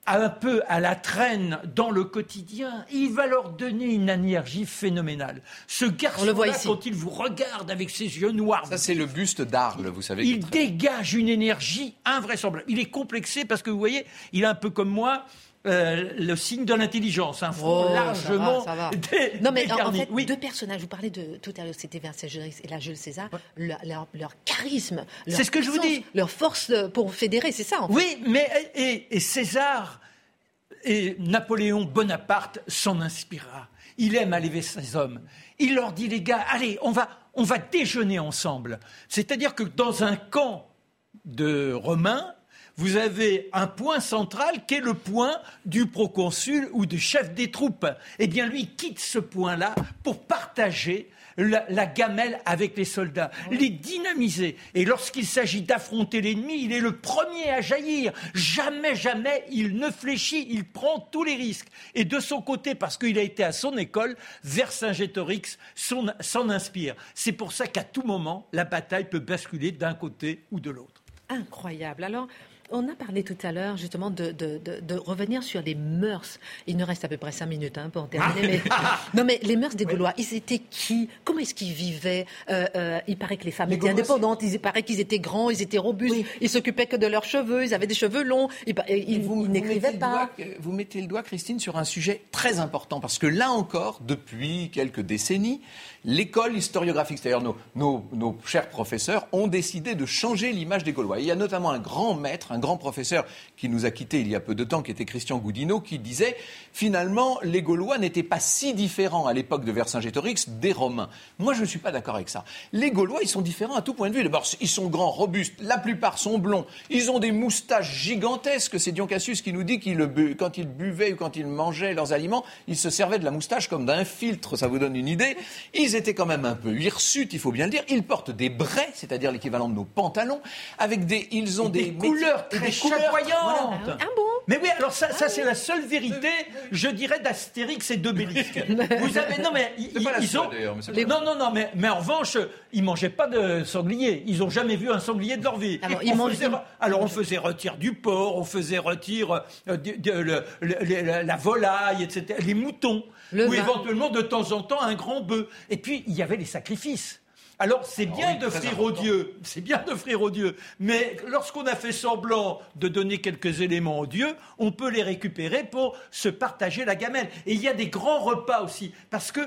un peu à la traîne dans le quotidien, il va leur donner une énergie phénoménale. Ce garçon-là, quand il vous regarde avec ses yeux noirs... Ça, c'est le buste d'Arles, vous savez. Il dégage une énergie invraisemblable. Il est complexé parce que, vous voyez, il est un peu comme moi, euh, le signe de l'intelligence, un front oh, largement ça va, Non, mais en, fait, deux personnages, vous parlez de tout à l'heure, c'était Vercingétorix et la Jules César, leur, charisme, c'est ce que je vous dis, leur force pour fédérer, c'est ça. En fait. Oui, mais et, César et Napoléon Bonaparte s'en inspirera. Il aime aller ses hommes. Il leur dit les gars, allez, on va, on va déjeuner ensemble. C'est-à-dire que dans un camp de Romains, vous avez un point central qui est le point du proconsul ou du chef des troupes. Eh bien, lui quitte ce point-là pour partager la, gamelle avec les soldats, les dynamiser. Et lorsqu'il s'agit d'affronter l'ennemi, il est le premier à jaillir. Jamais, jamais, il ne fléchit, il prend tous les risques. Et de son côté, parce qu'il a été à son école, Vercingétorix s'en inspire. C'est pour ça qu'à tout moment, la bataille peut basculer d'un côté ou de l'autre. Incroyable. Alors, on a parlé tout à l'heure justement de, revenir sur les mœurs. Il nous reste à peu près cinq minutes hein, pour terminer. non, mais les mœurs des Gaulois, ils étaient qui? Comment est-ce qu'ils vivaient? Euh, euh, Il paraît que les femmes étaient indépendantes. Il paraît qu'ils étaient grands, ils étaient robustes. Ils s'occupaient que de leurs cheveux. Ils avaient des cheveux longs. Ils, vous, n'écrivaient pas. vous mettez le doigt, Christine, sur un sujet très important parce que là encore, depuis quelques décennies, l'école historiographique, c'est-à-dire nos, chers professeurs, ont décidé de changer l'image des Gaulois. il y a notamment un grand maître, un grand professeur qui nous a quittés il y a peu de temps, qui était Christian Goudineau, qui disait finalement les Gaulois n'étaient pas si différents à l'époque de Vercingétorix des Romains. Moi, je ne suis pas d'accord avec ça. Les Gaulois, ils sont différents à tout point de vue. D'abord, ils sont grands, robustes, la plupart sont blonds, ils ont des moustaches gigantesques. C'est Dion Cassius qui nous dit qu'ils quand ils buvaient ou quand ils mangeaient leurs aliments, ils se servaient de la moustache comme d'un filtre. Ça vous donne une idée. Étaient quand même un peu hirsutes, il faut bien le dire. Ils portent des brais, c'est-à-dire l'équivalent de nos pantalons, avec des, ils ont des, couleurs très chatoyantes. Ah bon? Mais oui, alors ça, ça c'est la seule vérité, je dirais, d'Astérix et d'Obélisque. Vous avez, non mais ils, ont, non non non, mais, mais en revanche, ils mangeaient pas de sanglier. Ils ont jamais vu un sanglier de leur vie. Alors, on, faisait, alors on faisait retirer du porc, on faisait retirer euh, la volaille, etc., les moutons ou éventuellement de temps en temps un grand bœuf. Et puis il y avait les sacrifices. Alors c'est ah bien d'offrir aux dieux, c'est bien d'offrir aux dieux, mais lorsqu'on a fait semblant de donner quelques éléments aux dieux, on peut les récupérer pour se partager la gamelle. Et il y a des grands repas aussi, parce que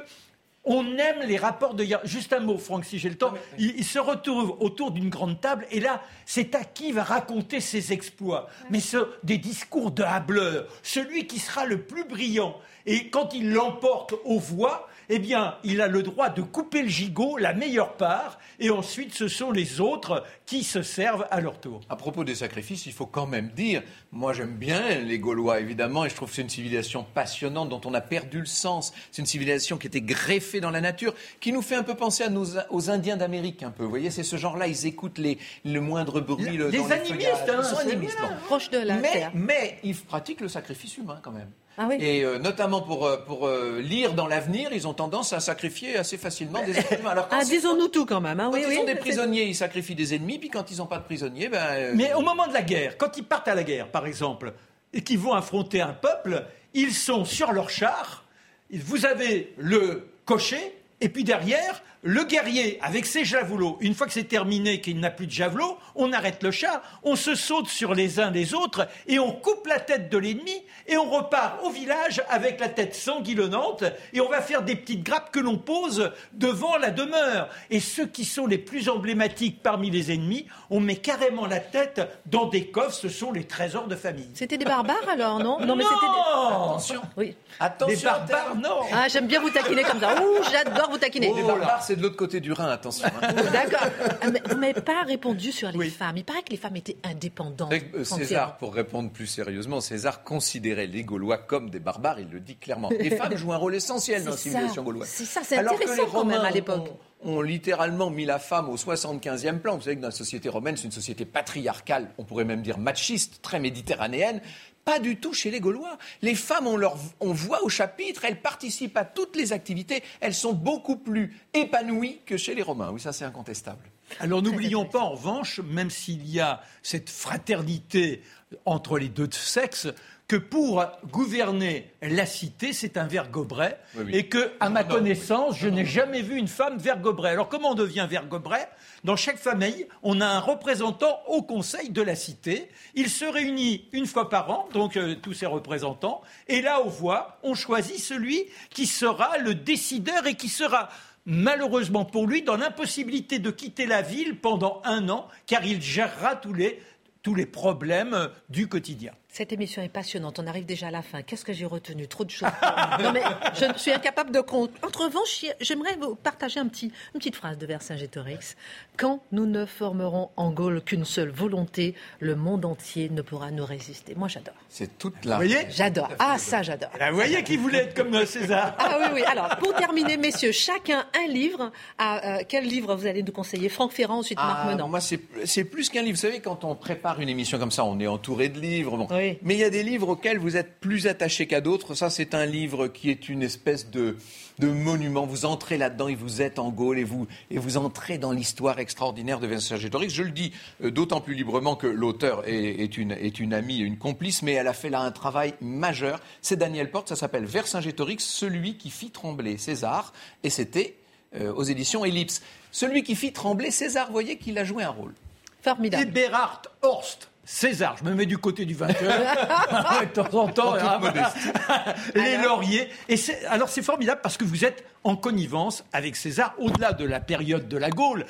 on aime les rapports de Juste un mot, Franck, si j'ai le temps. Il, se retrouve autour d'une grande table et là, c'est à qui va raconter ses exploits. Mais ce, des discours de hableur. Celui qui sera le plus brillant, et quand il l'emporte aux voix, eh bien, il a le droit de couper le gigot, la meilleure part, et ensuite ce sont les autres qui se servent à leur tour. À propos des sacrifices, il faut quand même dire, moi j'aime bien les Gaulois évidemment, et je trouve que c'est une civilisation passionnante dont on a perdu le sens. C'est une civilisation qui était greffée dans la nature, qui nous fait un peu penser à nos, aux Indiens d'Amérique un peu. Vous voyez, c'est ce genre-là, ils écoutent les, le moindre bruit. Le, les animistes, hein, sont animistes, proches de la mais, terre. Mais ils pratiquent le sacrifice humain quand même. Ah et euh, notamment pour, euh, pour euh, lire dans l'avenir, ils ont tendance à sacrifier assez facilement des êtres humains. ah, disons-nous tout quand même. Hein, quand ils ont des prisonniers, ils sacrifient des ennemis, puis quand ils n'ont pas de prisonniers, ben... Mais au moment de la guerre, quand ils partent à la guerre, par exemple, et qu'ils vont affronter un peuple, ils sont sur leur char, vous avez le cocher, et puis derrière, le guerrier avec ses javelots, une fois que c'est terminé, qu'il n'a plus de javelots, on arrête le chat, on se saute sur les uns les autres et on coupe la tête de l'ennemi et on repart au village avec la tête sanguillonnante et on va faire des petites grappes que l'on pose devant la demeure. Et ceux qui sont les plus emblématiques parmi les ennemis, on met carrément la tête dans des coffres, ce sont les trésors de famille. C'était des barbares alors, non Non, mais c'était des... Attention. Oui. Attention. Des barbares, non. Ah, j'aime bien vous taquiner comme ça. Ouh, j'adore vous taquiner. les barbares, c'est de l'autre côté du Rhin, attention. Hein. D'accord. Ah, vous m'avez pas répondu sur les femmes. Il paraît que les femmes étaient indépendantes. Euh, César, pour répondre plus sérieusement, César considérait les Gaulois comme des barbares, il le dit clairement. Les femmes jouent un rôle essentiel dans la civilisation gauloise. C'est ça, c'est intéressant quand même à l'époque. Ont, littéralement mis la femme au 75e plan. Vous savez que dans la société romaine, c'est une société patriarcale, on pourrait même dire machiste, très méditerranéenne. Pas du tout chez les Gaulois. Les femmes, on, leur, on voit au chapitre, elles participent à toutes les activités, elles sont beaucoup plus épanouies que chez les Romains. Oui, ça c'est incontestable. Alors n'oublions pas en revanche, même s'il y a cette fraternité entre les deux sexes, que pour gouverner la cité, c'est un vergobret, et que, à ma connaissance, je n'ai jamais vu une femme vergobret. Alors comment on devient vergobret Dans chaque famille, on a un représentant au conseil de la cité. Il se réunit une fois par an, donc euh, tous ses représentants, et là, aux voix, on choisit celui qui sera le décideur et qui sera malheureusement pour lui, dans l'impossibilité de quitter la ville pendant un an, car il gérera tous les, tous les problèmes du quotidien. Cette émission est passionnante. On arrive déjà à la fin. Qu'est-ce que j'ai retenu? Trop de choses. non, mais je suis incapable de compte. En revanche, j'aimerais vous partager un petit, une petite phrase de Vercingétorix. Quand nous ne formerons en Gaule qu'une seule volonté, le monde entier ne pourra nous résister. Moi, j'adore. C'est toute la. Vous voyez J'adore. Ah, ça, j'adore. Vous voyez qui voulait être comme César Ah oui, oui. Alors, pour terminer, messieurs, chacun un livre. Ah, euh, quel livre vous allez nous conseiller? Franck Ferrand, ensuite Marc Ah, Menant. moi, c'est c'est plus qu'un livre. Vous savez, quand on prépare une émission comme ça, on est entouré de livres. Bon. Oui. Mais il y a des livres auxquels vous êtes plus attaché qu'à d'autres. Ça, c'est un livre qui est une espèce de, de monument. Vous entrez là-dedans et vous êtes en Gaule et vous, et vous entrez dans l'histoire extraordinaire de Vercingétorix. Je le dis euh, d'autant plus librement que l'auteur est, est une, est une amie et une complice, mais elle a fait là un travail majeur. C'est Daniel Porte, ça s'appelle Vercingétorix, celui qui fit trembler César. Et c'était euh, aux éditions Ellipse. Celui qui fit trembler César, vous voyez qu'il a joué un rôle. Et Formidable. Berhard Horst. César, je me mets du côté du vainqueur. de temps en temps, hein, voilà. les lauriers. Et alors c'est formidable parce que vous êtes en connivence avec César au-delà de la période de la Gaule.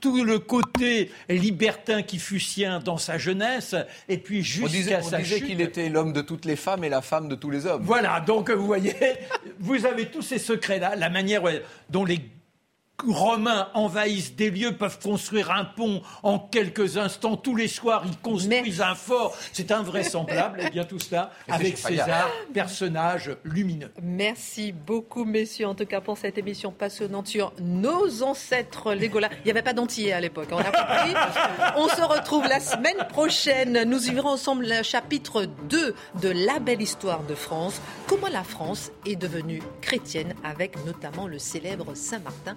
Tout le côté libertin qui fut sien dans sa jeunesse, et puis On disait, jusqu'à on sa disait chute. qu'il était l'homme de toutes les femmes et la femme de tous les hommes. Voilà, donc vous voyez, vous avez tous ces secrets-là, la manière dont les Romains envahissent des lieux, peuvent construire un pont en quelques instants. Tous les soirs, ils construisent un fort. C'est invraisemblable. Et bien tout cela avec. César, personnage lumineux. Merci beaucoup, messieurs, en tout cas pour cette émission passionnante sur nos ancêtres les Gaulois. Il n'y avait pas d'antillais à l'époque, on a compris. On se retrouve la semaine prochaine. Nous vivrons ensemble le chapitre 2 de La belle histoire de France. Comment la France est devenue chrétienne avec notamment le célèbre Saint-Martin.